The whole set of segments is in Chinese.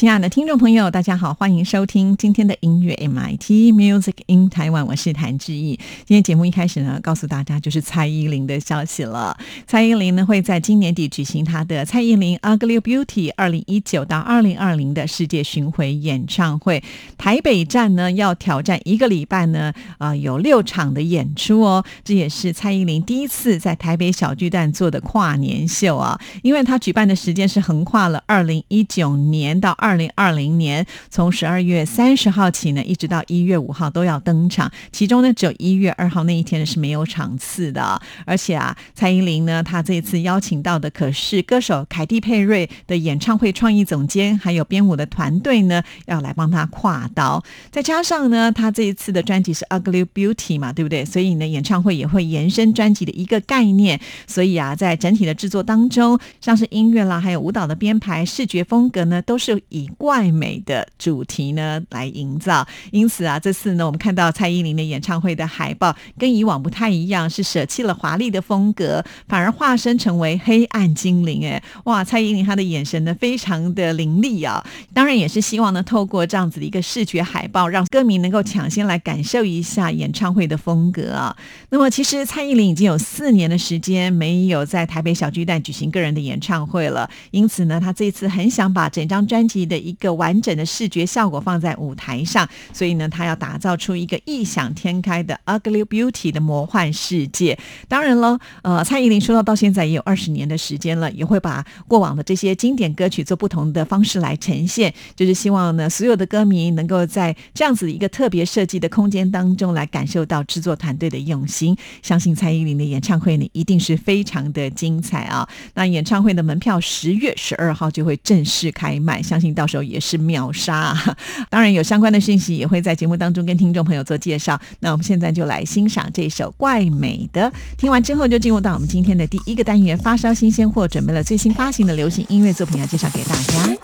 亲爱的听众朋友，大家好，欢迎收听今天的音乐 MIT Music in Taiwan，我是谭志毅。今天节目一开始呢，告诉大家就是蔡依林的消息了。蔡依林呢会在今年底举行她的蔡依林 Ugly Beauty 二零一九到二零二零的世界巡回演唱会。台北站呢要挑战一个礼拜呢，啊有六场的演出哦。这也是蔡依林第一次在台北小巨蛋做的跨年秀啊，因为她举办的时间是横跨了二零一九年到二。二零二零年从十二月三十号起呢，一直到一月五号都要登场。其中呢，只有一月二号那一天是没有场次的。而且啊，蔡依林呢，她这一次邀请到的可是歌手凯蒂佩瑞的演唱会创意总监，还有编舞的团队呢，要来帮她跨刀。再加上呢，她这一次的专辑是 Ugly Beauty 嘛，对不对？所以呢，演唱会也会延伸专辑的一个概念。所以啊，在整体的制作当中，像是音乐啦，还有舞蹈的编排、视觉风格呢，都是以以怪美的主题呢来营造，因此啊，这次呢，我们看到蔡依林的演唱会的海报跟以往不太一样，是舍弃了华丽的风格，反而化身成为黑暗精灵。哎，哇，蔡依林她的眼神呢非常的凌厉啊！当然也是希望呢，透过这样子的一个视觉海报，让歌迷能够抢先来感受一下演唱会的风格啊。那么，其实蔡依林已经有四年的时间没有在台北小巨蛋举行个人的演唱会了，因此呢，她这次很想把整张专辑。的一个完整的视觉效果放在舞台上，所以呢，他要打造出一个异想天开的 Ugly Beauty 的魔幻世界。当然了，呃，蔡依林出道到现在也有二十年的时间了，也会把过往的这些经典歌曲做不同的方式来呈现，就是希望呢，所有的歌迷能够在这样子一个特别设计的空间当中来感受到制作团队的用心。相信蔡依林的演唱会呢，一定是非常的精彩啊！那演唱会的门票十月十二号就会正式开卖，相信。到时候也是秒杀，当然有相关的讯息也会在节目当中跟听众朋友做介绍。那我们现在就来欣赏这首怪美的，听完之后就进入到我们今天的第一个单元——发烧新鲜货，准备了最新发行的流行音乐作品要介绍给大家。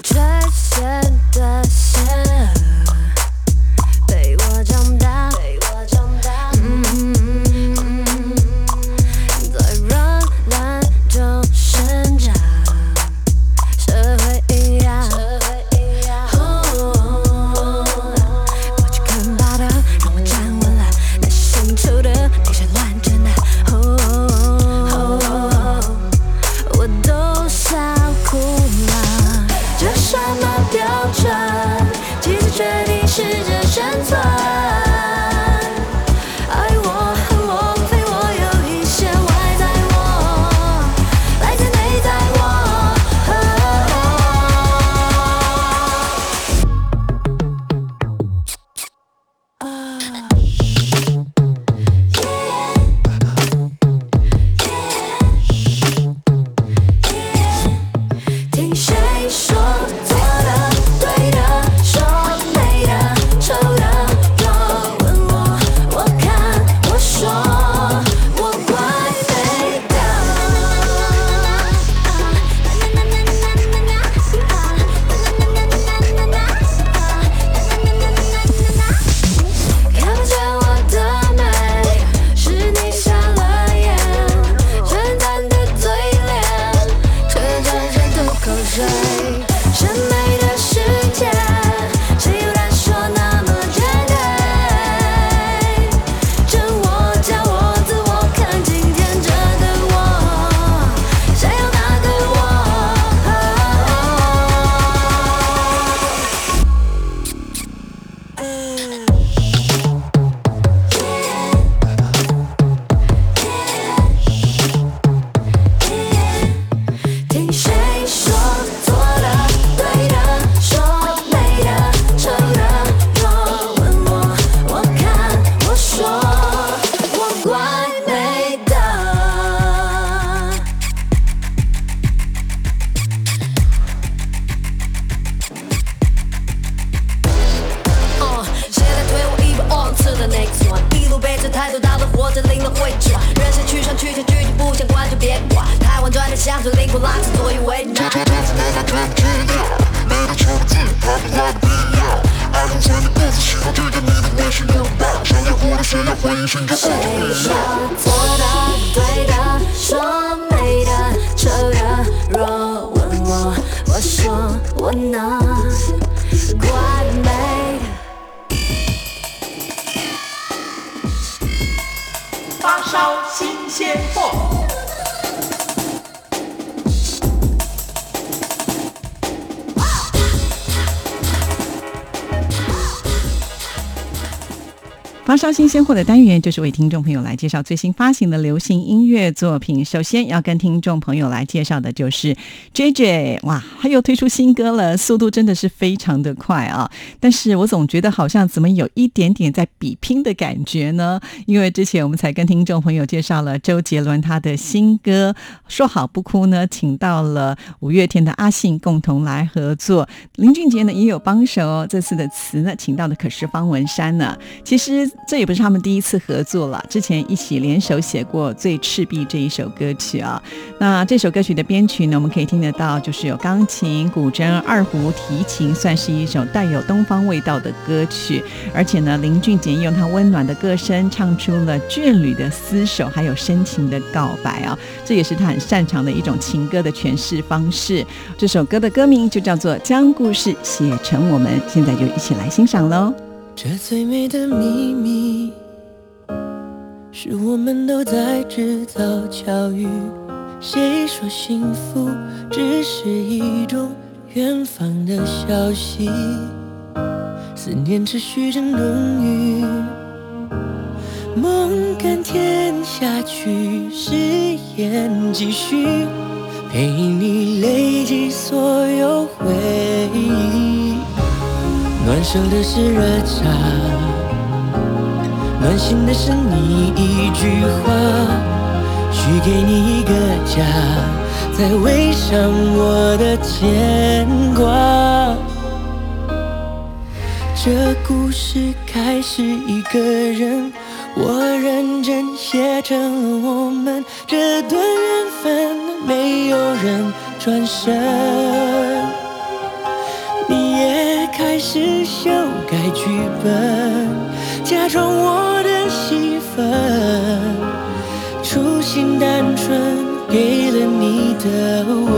我能怪美的。发烧新鲜货。发烧新鲜货的单元就是为听众朋友来介绍最新发行的流行音乐作品。首先要跟听众朋友来介绍的就是 J J，哇，他又推出新歌了，速度真的是非常的快啊！但是我总觉得好像怎么有一点点在比拼的感觉呢？因为之前我们才跟听众朋友介绍了周杰伦他的新歌《说好不哭》呢，请到了五月天的阿信共同来合作，林俊杰呢也有帮手哦。这次的词呢，请到的可是方文山呢。其实这也不是他们第一次合作了，之前一起联手写过《最赤壁》这一首歌曲啊。那这首歌曲的编曲呢，我们可以听得到，就是有钢琴、古筝、二胡、提琴，算是一首带有东方味道的歌曲。而且呢，林俊杰用他温暖的歌声唱出了眷侣的厮守，还有深情的告白啊，这也是他很擅长的一种情歌的诠释方式。这首歌的歌名就叫做《将故事写成我们》，现在就一起来欣赏喽。这最美的秘密，是我们都在制造巧遇。谁说幸福只是一种远方的消息？思念持续着浓郁，梦甘甜下去，誓言继续，陪你累积所有回忆。暖手的是热茶，暖心的是你一句话，许给你一个家，再围上我的牵挂。这故事开始一个人，我认真写成了我们这段缘分，没有人转身。开始修改剧本，假装我的戏份，初心单纯，给了你的吻。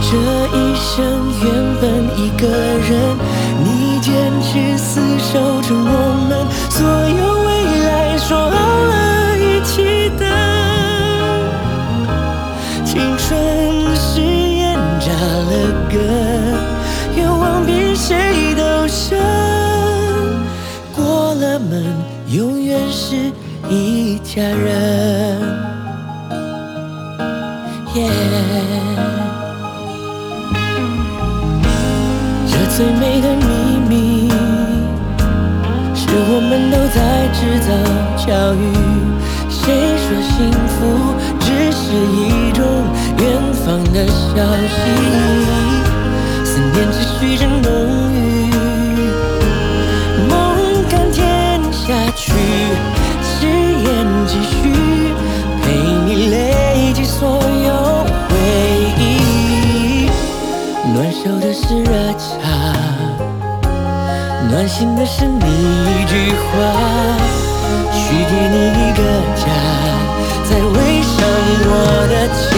这一生原本一个人，你坚持厮守着我们所有未来，说好了一起等。青春是下了根，愿望比谁都深。过了门，永远是一家人。Yeah 这最美的秘密，是我们都在制造巧遇。谁说幸福只是一方的消息？思念持续着浓郁，梦甘甜下去，誓言继续，陪你累积所有回忆。暖手的是热茶，暖心的是你一句话，许给你一个家，再围上我的牵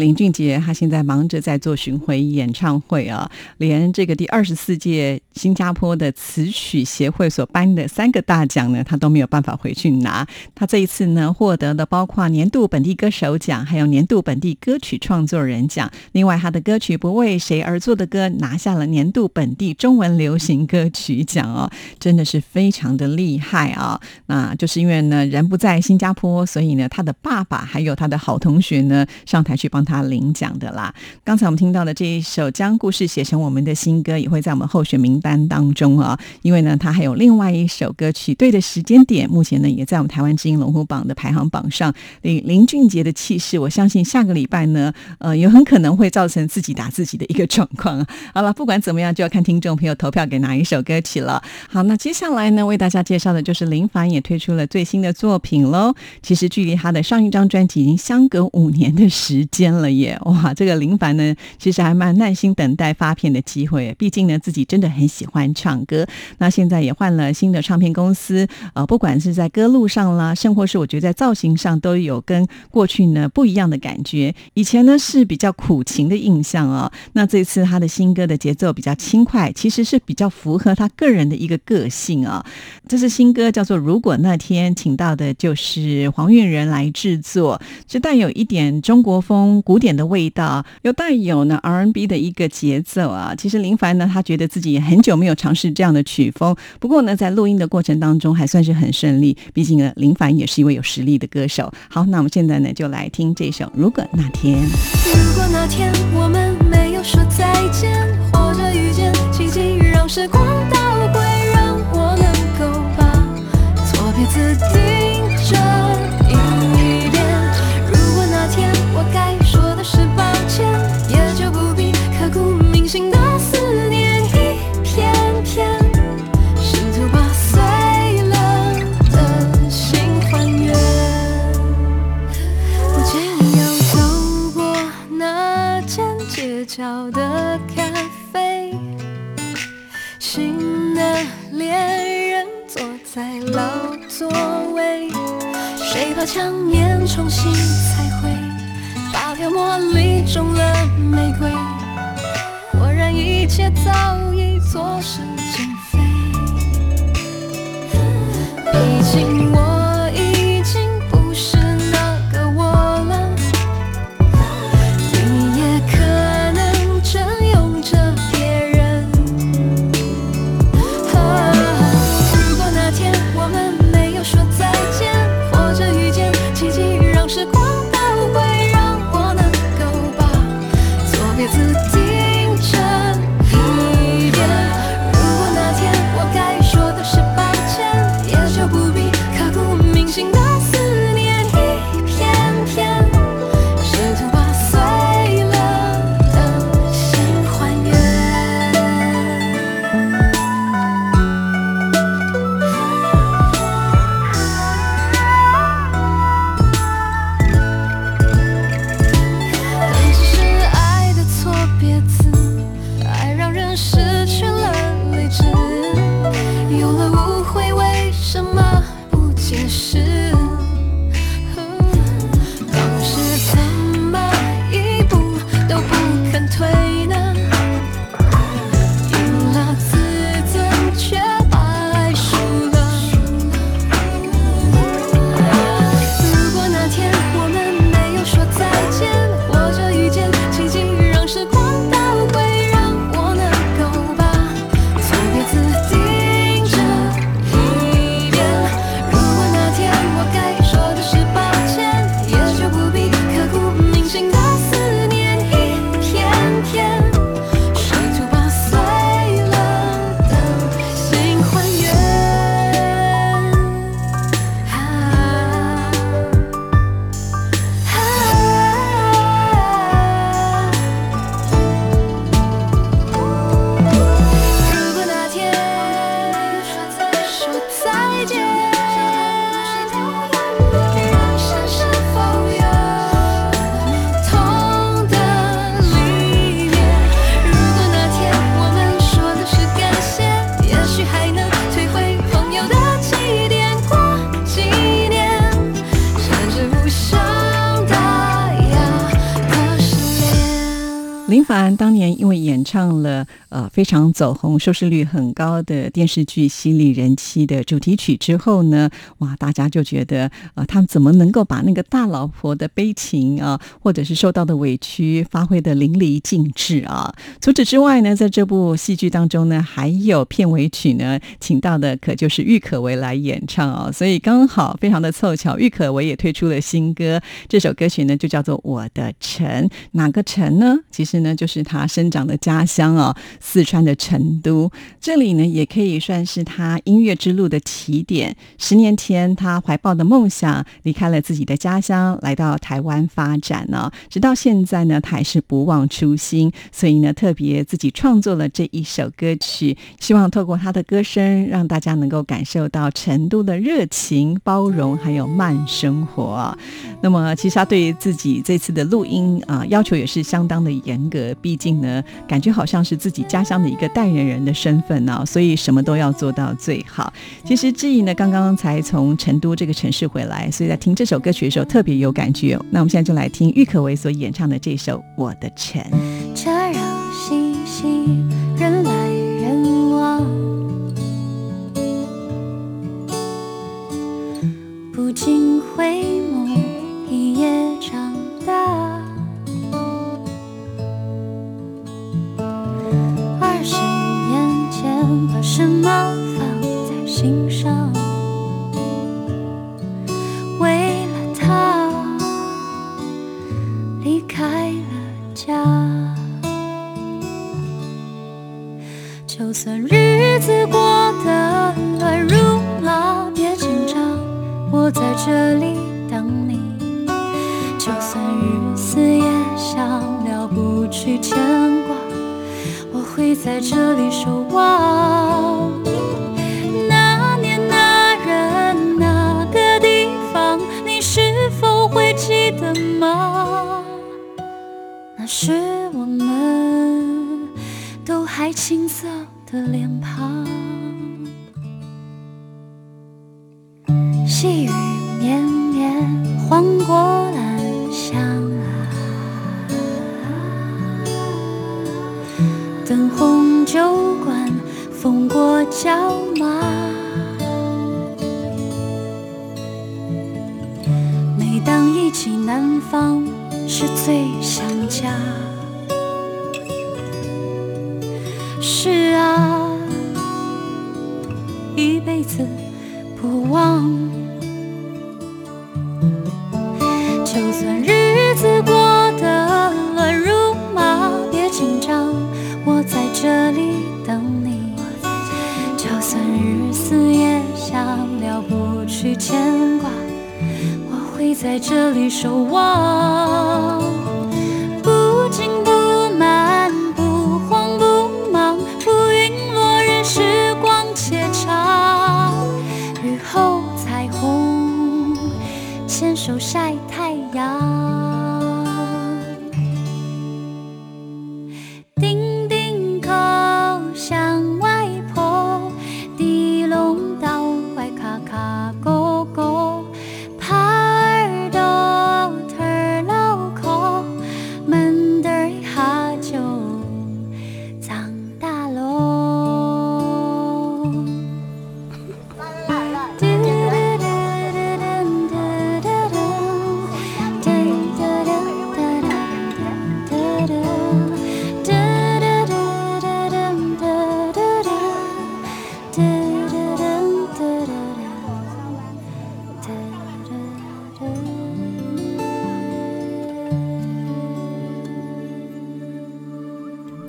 林俊杰，他现在忙着在做巡回演唱会啊，连这个第二十四届新加坡的词曲协会所颁的三个大奖呢，他都没有办法回去拿。他这一次呢，获得的包括年度本地歌手奖，还有年度本地歌曲创作人奖。另外，他的歌曲《不为谁而作的歌》拿下了年度本地中文流行歌曲奖哦，真的是非常的厉害啊！那就是因为呢，人不在新加坡，所以呢，他的爸爸还有他的好同学呢，上台去帮他他领奖的啦。刚才我们听到的这一首《将故事写成我们的新歌》，也会在我们候选名单当中啊。因为呢，他还有另外一首歌曲《对的时间点》，目前呢也在我们台湾知音龙虎榜的排行榜上。林林俊杰的气势，我相信下个礼拜呢，呃，也很可能会造成自己打自己的一个状况啊。好了，不管怎么样，就要看听众朋友投票给哪一首歌曲了。好，那接下来呢，为大家介绍的就是林凡也推出了最新的作品喽。其实距离他的上一张专辑已经相隔五年的时间了了耶！哇，这个林凡呢，其实还蛮耐心等待发片的机会，毕竟呢自己真的很喜欢唱歌。那现在也换了新的唱片公司，呃，不管是在歌路上啦，甚或是我觉得在造型上都有跟过去呢不一样的感觉。以前呢是比较苦情的印象哦，那这次他的新歌的节奏比较轻快，其实是比较符合他个人的一个个性啊、这是新歌叫做《如果那天》，请到的就是黄韵仁来制作，是带有一点中国风古典的味道，又带有呢 R N B 的一个节奏啊。其实林凡呢，他觉得自己也很久没有尝试这样的曲风，不过呢，在录音的过程当中还算是很顺利。毕竟呢，林凡也是一位有实力的歌手。好，那我们现在呢，就来听这首《如果那天》。如果那天我们没有说再见，或者遇见奇迹，让时光倒回，让我能够把错别字订正凡当年因为演唱了呃非常走红、收视率很高的电视剧《犀利人妻》的主题曲之后呢，哇，大家就觉得呃，他们怎么能够把那个大老婆的悲情啊，或者是受到的委屈发挥的淋漓尽致啊？除此之外呢，在这部戏剧当中呢，还有片尾曲呢，请到的可就是郁可唯来演唱啊，所以刚好非常的凑巧，郁可唯也推出了新歌，这首歌曲呢就叫做《我的城》，哪个城呢？其实呢，就是他生长的家乡哦，四川的成都。这里呢，也可以算是他音乐之路的起点。十年前，他怀抱的梦想离开了自己的家乡，来到台湾发展呢。直到现在呢，他还是不忘初心，所以呢，特别自己创作了这一首歌曲，希望透过他的歌声，让大家能够感受到成都的热情、包容，还有慢生活。那么，其实他对于自己这次的录音啊，要求也是相当的严格。毕竟呢，感觉好像是自己家乡的一个代言人的身份呢，所以什么都要做到最好。其实志毅呢，刚刚才从成都这个城市回来，所以在听这首歌曲的时候特别有感觉。那我们现在就来听郁可唯所演唱的这首《我的城》。是最想家。是啊，一辈子不忘。就算日子过得乱如麻，别紧张，我在这里等你。就算日思夜想，了不去牵挂，我会在这里守望。手晒。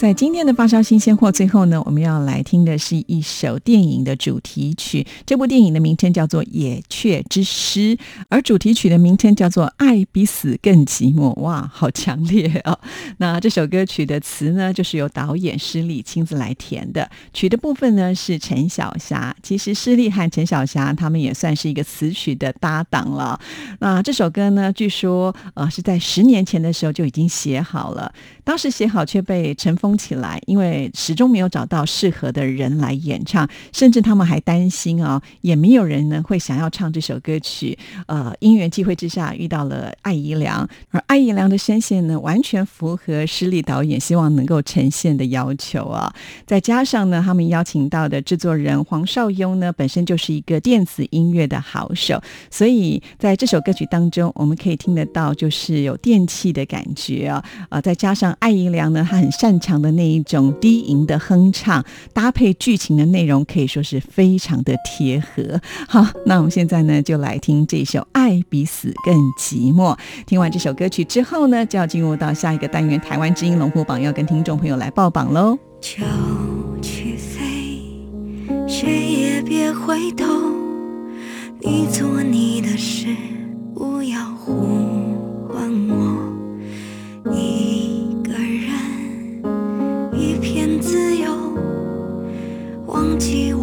在今天的发烧新鲜货最后呢，我们要来听的是一首电影的主题曲。这部电影的名称叫做《野雀之诗》，而主题曲的名称叫做《爱比死更寂寞》。哇，好强烈哦！那这首歌曲的词呢，就是由导演施力亲自来填的，曲的部分呢是陈小霞。其实施力和陈小霞他们也算是一个词曲的搭档了。那这首歌呢，据说呃是在十年前的时候就已经写好了。当时写好却被尘封起来，因为始终没有找到适合的人来演唱，甚至他们还担心啊、也没有人呢会想要唱这首歌曲。呃，因缘际会之下遇到了艾怡良，而艾怡良的声线呢，完全符合施力导演希望能够呈现的要求啊。再加上呢，他们邀请到的制作人黄少雍呢，本身就是一个电子音乐的好手，所以在这首歌曲当中，我们可以听得到就是有电器的感觉啊，呃，再加上艾怡良呢，他很擅长的那一种低吟的哼唱，搭配剧情的内容，可以说是非常的贴合。好，那我们现在呢，就来听这首《爱比死更寂寞》。听完这首歌曲之后呢，就要进入到下一个单元——台湾之音龙虎榜，要跟听众朋友来报榜喽。就去飞，谁也别回头。你做你的事，不要呼唤我。一忘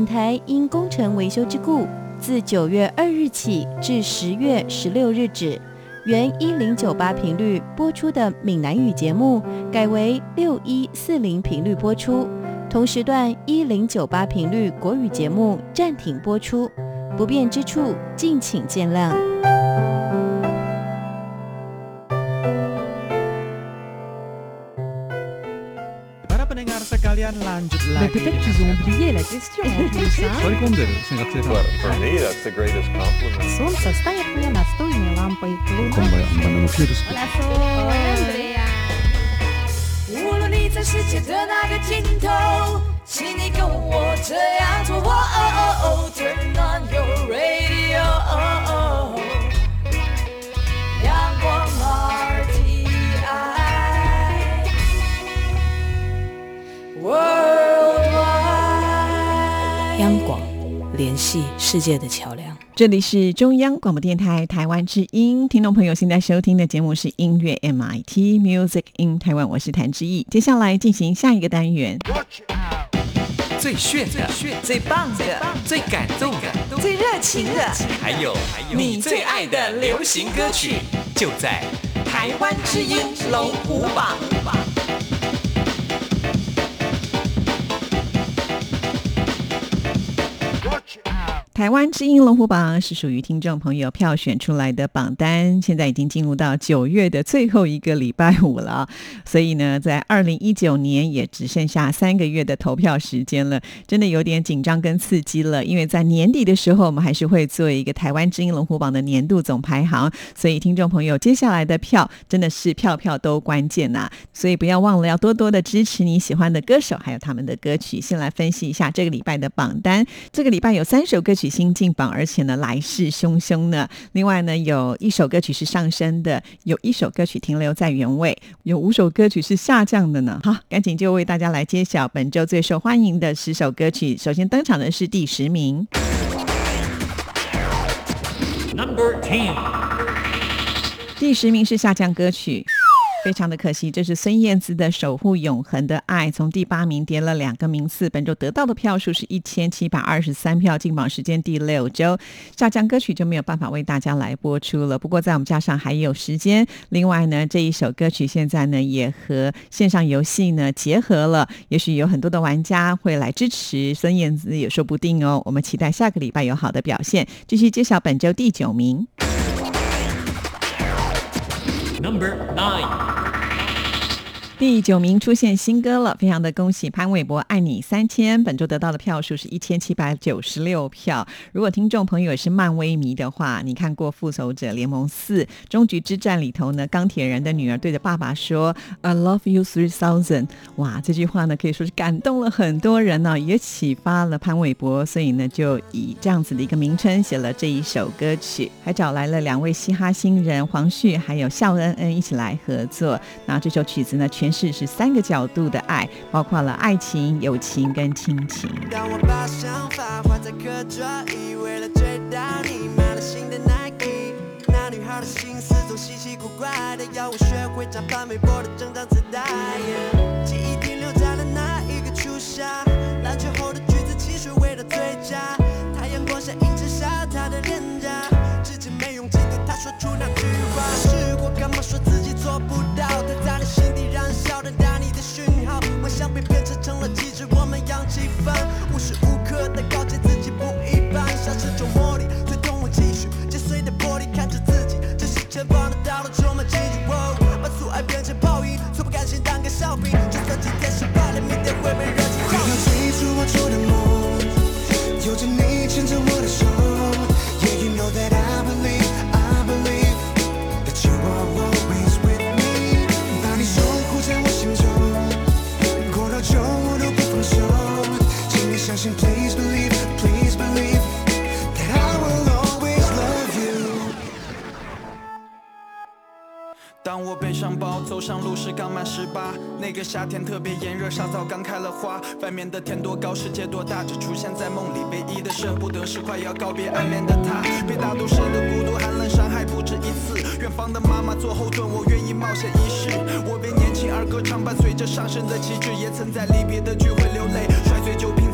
本台因工程维修之故，自九月二日起至十月十六日止，原一零九八频率播出的闽南语节目，改为六一四零频率播出。同时段一零九八频率国语节目暂停播出，不便之处敬请见谅。Peut-être qu'ils ont oublié la question en plus. hein. 取り込んでる先学生さん。 Well, for me, that's the greatest compliment. Солнце стоит мне настольной лампой. こんばんは、バナナのピュールス。无论你在世界的哪个尽头，请你跟我这样做。哦哦哦，Turn on your radio。 联系世界的桥梁。这里是中央广播电台台湾之音，听众朋友现在收听的节目是音乐 MIT Music in Taiwan，我是谭志毅。接下来进行下一个单元，最炫的、最棒的、最感动的、最热情的，还有你最爱的流行歌曲，就在台湾之音龙虎榜。台湾之音龙虎榜是属于听众朋友票选出来的榜单，现在已经进入到九月的最后一个礼拜五了，所以呢，在二零一九年也只剩下三个月的投票时间了，真的有点紧张跟刺激了。因为在年底的时候，我们还是会做一个台湾之音龙虎榜的年度总排行，所以听众朋友接下来的票真的是票票都关键呐、所以不要忘了要多多的支持你喜欢的歌手，还有他们的歌曲。先来分析一下这个礼拜的榜单，这个礼拜有三首歌曲新进榜，而且呢来势汹汹呢。另外呢，有一首歌曲是上升的，有一首歌曲停留在原位，有五首歌曲是下降的呢。好，赶紧就为大家来揭晓本周最受欢迎的十首歌曲。首先登场的是第十名，Number Ten。第十名是下降歌曲。非常的可惜，这是孙燕姿的《守护永恒的爱》，从第八名跌了两个名次，本周得到的票数是一千七百二十三票，进榜时间第六周，下降歌曲就没有办法为大家来播出了。不过在我们加上还有时间，另外呢，这一首歌曲现在呢也和线上游戏呢结合了，也许有很多的玩家会来支持孙燕姿，也说不定哦。我们期待下个礼拜有好的表现，继续揭晓本周第九名。Number 9. 第九名出现新歌了，非常的恭喜潘玮柏《爱你三千》，本周得到的票数是一千七百九十六票。如果听众朋友也是漫威迷的话，你看过《复仇者联盟四：终局之战》里头呢，钢铁人的女儿对着爸爸说 “I love you three thousand”，哇，这句话呢可以说是感动了很多人呢、也启发了潘玮柏，所以呢就以这样子的一个名称写了这一首歌曲，还找来了两位嘻哈新人黄旭还有笑恩恩一起来合作。那这首曲子呢全，诠释是三个角度的爱，包括了爱情、友情跟亲情。当我把想法画在课桌椅，为了追到你，买了新的 Nike。那女孩的心思总稀奇古怪的，要我学会唱潘玮柏的整张磁带。记忆停留在了那一个初夏，篮球后的橘子汽水味道最佳。太阳光下映衬下她的脸颊，至今没勇气对她说出那句话。十八，那个夏天特别炎热，沙枣刚开了花。外面的天多高，世界多大，只出现在梦里。唯一的舍不得是快要告别暗恋的他，被大都市的孤独寒冷伤害不止一次。远方的妈妈做后盾，我愿意冒险一试。我为年轻而歌唱，伴随着上升的旗帜，也曾在离别的聚会流泪，摔碎酒瓶，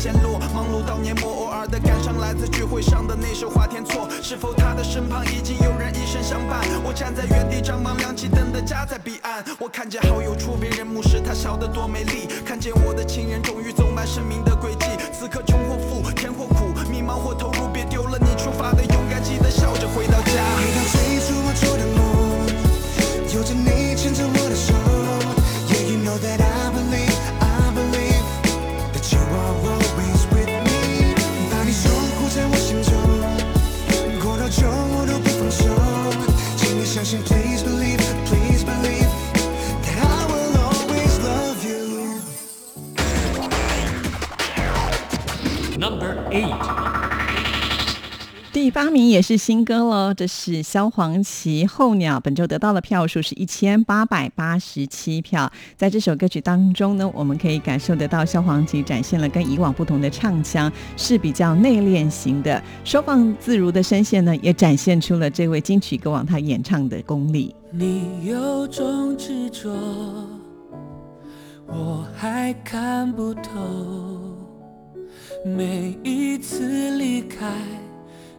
陷，落，忙碌到年末，偶尔的感伤来自聚会上的那首《花田错》，是否他的身旁已经有人一生相伴？我站在原地张望，亮起灯的家在彼岸。我看见好友出别人目视，他笑得多美丽。看见我的亲人终于走满生命的轨迹。此刻穷或富，甜或苦，迷茫或投入，别丢了你出发的勇也是新歌喽，这是萧煌奇《候鸟》，本周得到的票数是一千八百八十七票。在这首歌曲当中呢，我们可以感受得到萧煌奇展现了跟以往不同的唱腔，是比较内敛型的，收放自如的声线呢，也展现出了这位金曲歌王他演唱的功力。你有种执着，我还看不透。每一次离开，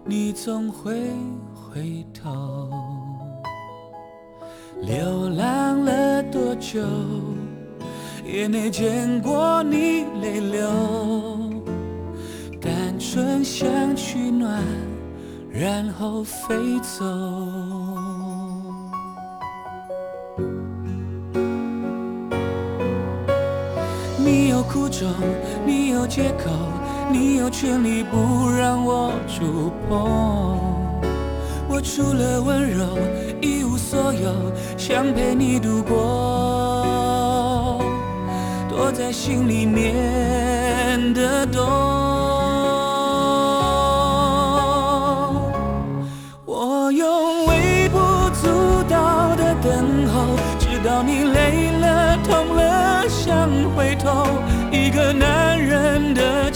你总会回头。流浪了多久，也没见过你泪流。单纯想取暖，然后飞走。你有苦衷，你有借口，你有权利不让我触碰。我除了温柔一无所有，想陪你度过，躲在心里面的洞。我用微不足道的等候，直到你累了、痛了，想回头。一个男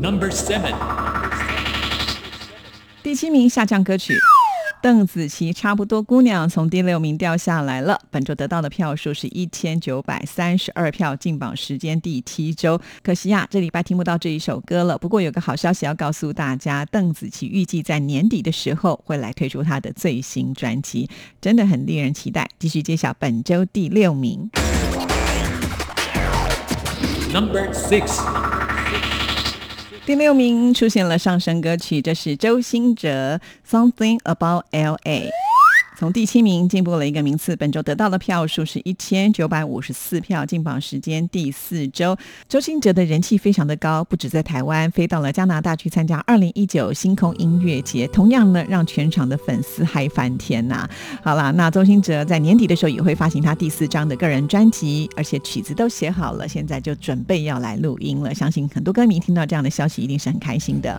Number seven，第七名下降歌曲。邓紫棋差不多姑娘从第六名掉下来了，本周得到的票数是一千九百三十二票，进榜时间第七周。可惜呀、这礼拜听不到这一首歌了。不过有个好消息要告诉大家，邓紫棋预计在年底的时候会来推出她的最新专辑，真的很令人期待。继续揭晓本周第六名。Number six，第六名出现了上升歌曲，这是周兴哲《Something About L.A.》。从第七名进步了一个名次，本周得到的票数是一千九百五十四票，进榜时间第四周。周星哲的人气非常的高，不止在台湾，飞到了加拿大去参加二零一九星空音乐节，同样呢让全场的粉丝嗨翻天呐、好啦，那周星哲在年底的时候也会发行他第四张的个人专辑，而且曲子都写好了，现在就准备要来录音了。相信很多歌迷听到这样的消息，一定是很开心的。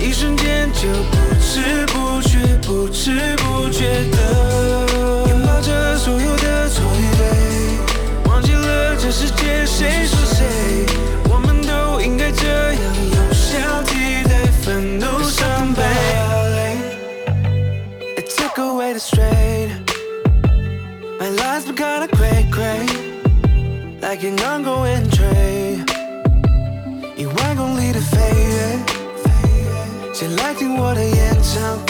一瞬间就不知不觉，不知不觉的听我的演唱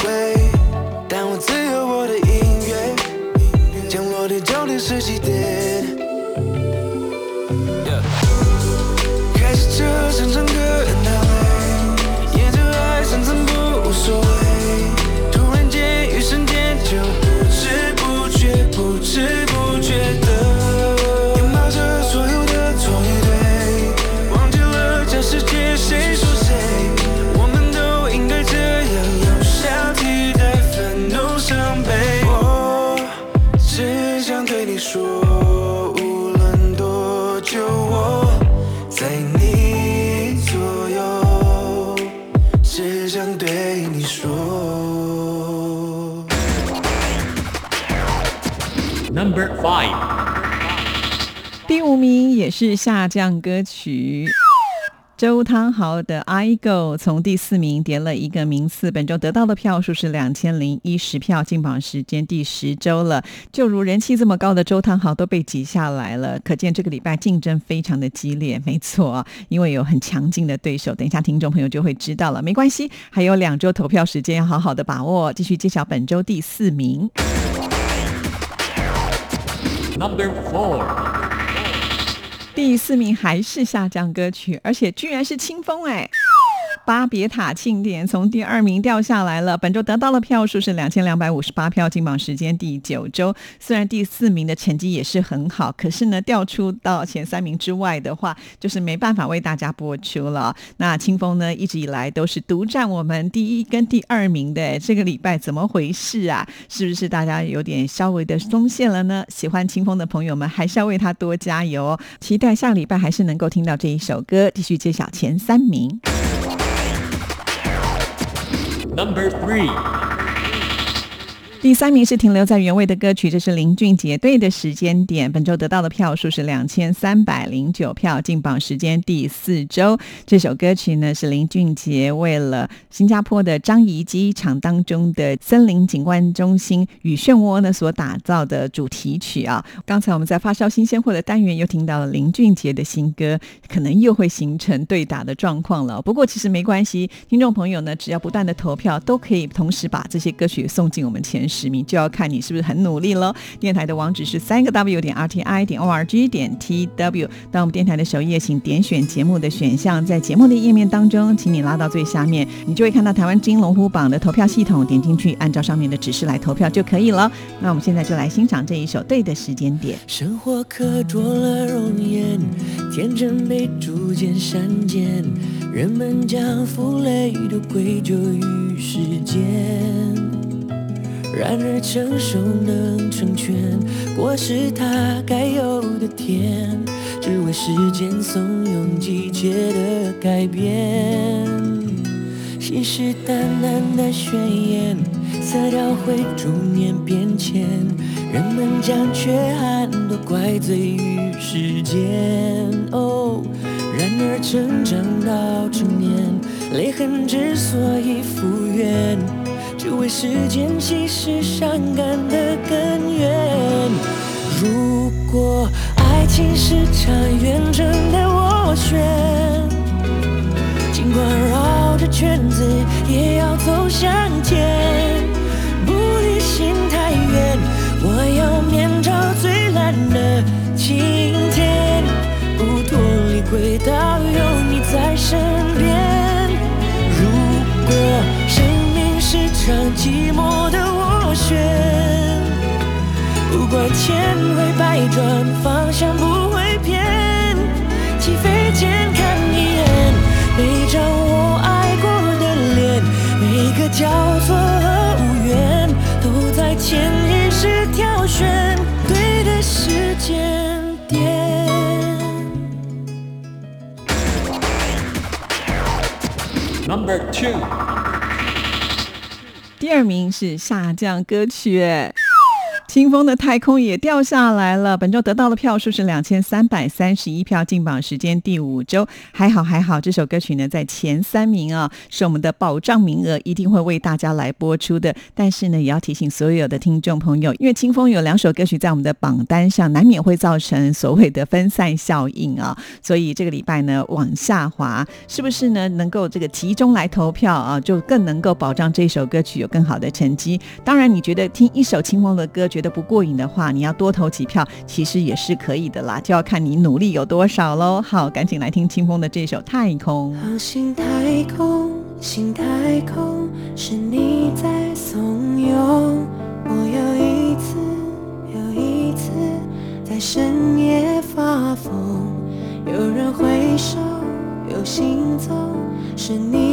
是下降歌曲。周汤豪的《I Go》从第四名跌了一个名次，本周得到的票数是两千零一十票，进榜时间第十周了。就如人气这么高的周汤豪都被挤下来了，可见这个礼拜竞争非常的激烈。没错，因为有很强劲的对手，等一下听众朋友就会知道了。没关系，还有两周投票时间，要好好的把握。继续揭晓本周第四名。Number four，第四名还是下降歌曲，而且居然是清风哎。巴别塔庆典从第二名掉下来了，本周得到的票数是两千两百五十八票，进榜时间第九周。虽然第四名的成绩也是很好，可是呢，掉出到前三名之外的话，就是没办法为大家播出了。那清风呢，一直以来都是独占我们第一跟第二名的，这个礼拜怎么回事啊？是不是大家有点稍微的松懈了呢？喜欢清风的朋友们，还是要为他多加油！期待下礼拜还是能够听到这一首歌，继续揭晓前三名。Number 3第三名是停留在原位的歌曲，这是林俊杰对的时间点。本周得到的票数是两千三百零九票，进榜时间第四周。这首歌曲呢是林俊杰为了新加坡的樟宜机场当中的森林景观中心与漩涡呢所打造的主题曲啊。刚才我们在发烧新鲜货的单元又听到了林俊杰的新歌，可能又会形成对打的状况了。不过其实没关系，听众朋友呢只要不断的投票，都可以同时把这些歌曲送进我们前十名，就要看你是不是很努力喽。电台的网址是三个 W 点 RTI 点 ORG 点 TW。到我们电台的首页，请点选节目的选项，在节目的页面当中，请你拉到最下面，你就会看到台湾金龙虎榜的投票系统，点进去，按照上面的指示来投票就可以了。那我们现在就来欣赏这一首《对的时间点》。生活刻着了容颜，天真被逐渐删减，人们将负累都归咎于时间。然而成熟能成全，果实它该有的甜，只为时间怂恿季节的改变。信誓旦旦的宣言，色调会逐年变迁，人们将缺憾都怪罪于时间。哦，然而成长到成年，泪痕之所以复原。为时间稀释伤感的根源。如果爱情是场远征的斡旋，尽管绕着圈子，也要走向前。不离心太远，我要面朝最蓝的晴天，不脱离轨道，有你在身寂寞的斡旋，不管千回百转，方向不会偏。起飞前看一眼，每张我爱过的脸，每个交错和无缘，都在潜意识挑选对的时间点。Number two，第二名是下降歌曲，清风的太空也掉下来了。本周得到的票数是两千三百三十一票，进榜时间第五周。还好还好，这首歌曲呢在前三名啊，是我们的保障名额，一定会为大家来播出的。但是呢，也要提醒所有的听众朋友，因为清风有两首歌曲在我们的榜单上，难免会造成所谓的分散效应啊。所以这个礼拜呢往下滑，是不是呢能够这个集中来投票啊，就更能够保障这首歌曲有更好的成绩。当然，你觉得听一首清风的歌曲觉得不过瘾的话，你要多投几票，其实也是可以的啦，就要看你努力有多少喽。好，赶紧来听清风的这首《太空》。航行太空，行太空，是你在怂恿我又一次又一次在深夜发疯。有人挥手，有行走，是你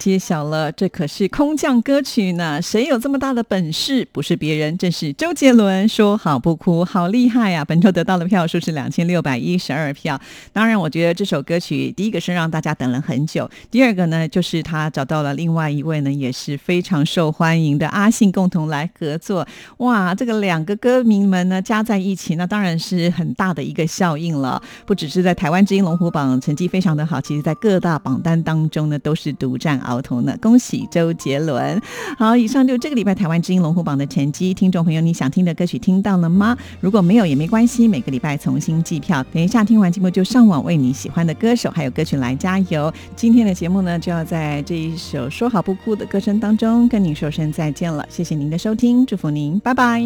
揭晓了，这可是空降歌曲呢！谁有这么大的本事？不是别人，正是周杰伦。说好不哭，好厉害呀、本周得到的票数是两千六百一十二票。当然，我觉得这首歌曲第一个是让大家等了很久，第二个呢，就是他找到了另外一位呢，也是非常受欢迎的阿信共同来合作。哇，这个两个歌迷们呢加在一起，那当然是很大的一个效应了。不只是在台湾之音龙虎榜成绩非常的好，其实在各大榜单当中呢都是独占啊鳌头呢。恭喜周杰伦！好，以上就这个礼拜台湾之音龙虎榜的成绩。听众朋友，你想听的歌曲听到了吗？如果没有也没关系，每个礼拜重新计票。等一下听完节目就上网为你喜欢的歌手还有歌曲来加油。今天的节目呢就要在这一首说好不哭的歌声当中跟您说声再见了。谢谢您的收听，祝福您，拜拜。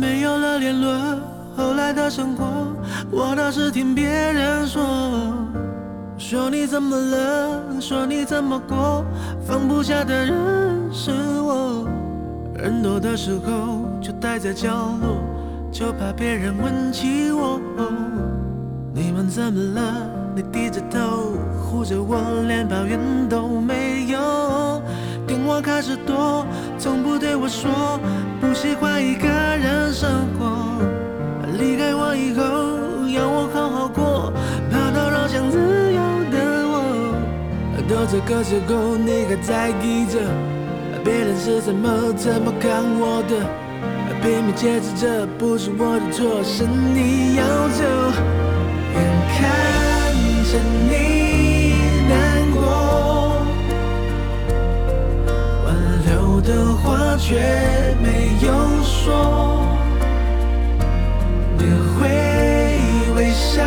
没有了联络，后来的生活，我倒是听别人说，说你怎么了，说你怎么过，放不下的人是我。人多的时候就待在角落，就怕别人问起我。你们怎么了？你低着头护着我，连抱怨都没有。电话开始多，从不对我说不喜欢一个人生活。离开我以后，要我好好过，跑到老想自。都这个时候，你还在意着别人是怎么怎么看我的，拼命解释这不是我的错，是你要走。眼看着你难过，挽留的话却没有说，你会微笑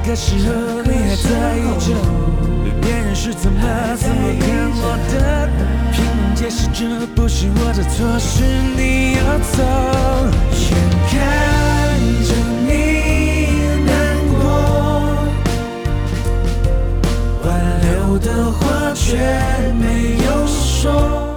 那个时候你还在意着别人是怎么怎么看我的，拼命解释这不是我的错，是你要走，眼看着你难过，挽留的话却没有说。